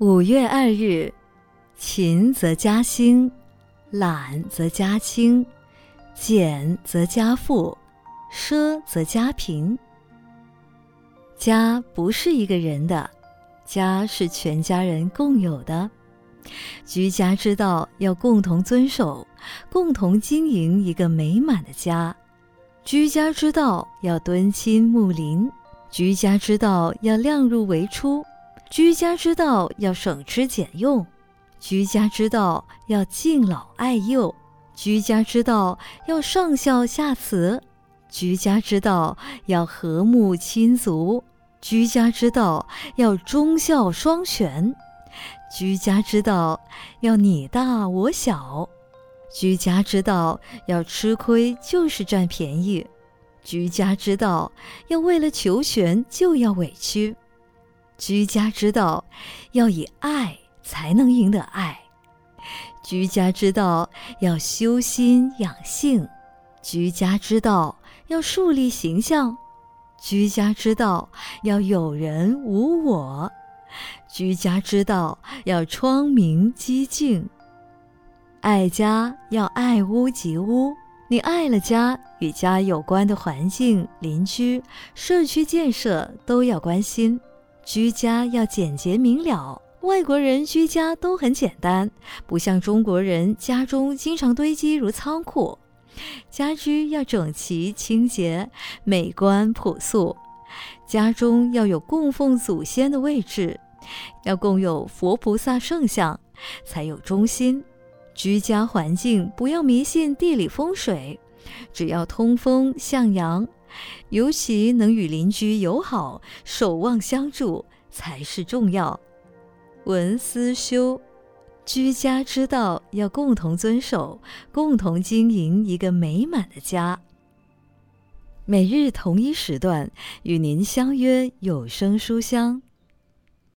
五月二日，勤则家兴，懒则家轻，俭则家富，奢则家贫。家不是一个人的，家是全家人共有的。居家之道要共同遵守，共同经营一个美满的家。居家之道要敦亲睦邻，居家之道要量入为出。居家之道要省吃俭用，居家之道要敬老爱幼，居家之道要上孝下慈，居家之道要和睦亲族，居家之道要忠孝双全，居家之道要你大我小，居家之道要吃亏就是占便宜，居家之道要为了求全就要委屈。居家之道，要以爱才能赢得爱；居家之道，要修心养性；居家之道，要树立形象；居家之道，要有人无我；居家之道，要窗明几净。爱家要爱屋及乌，你爱了家，与家有关的环境、邻居、社区建设都要关心。居家要简洁明了，外国人居家都很简单，不像中国人家中经常堆积如仓库。家居要整齐清洁、美观朴素，家中要有供奉祖先的位置，要供有佛菩萨圣像，才有中心。居家环境不要迷信地理风水，只要通风向阳。尤其能与邻居友好、守望相助才是重要。文思修，居家之道要共同遵守，共同经营一个美满的家。每日同一时段与您相约有声书香。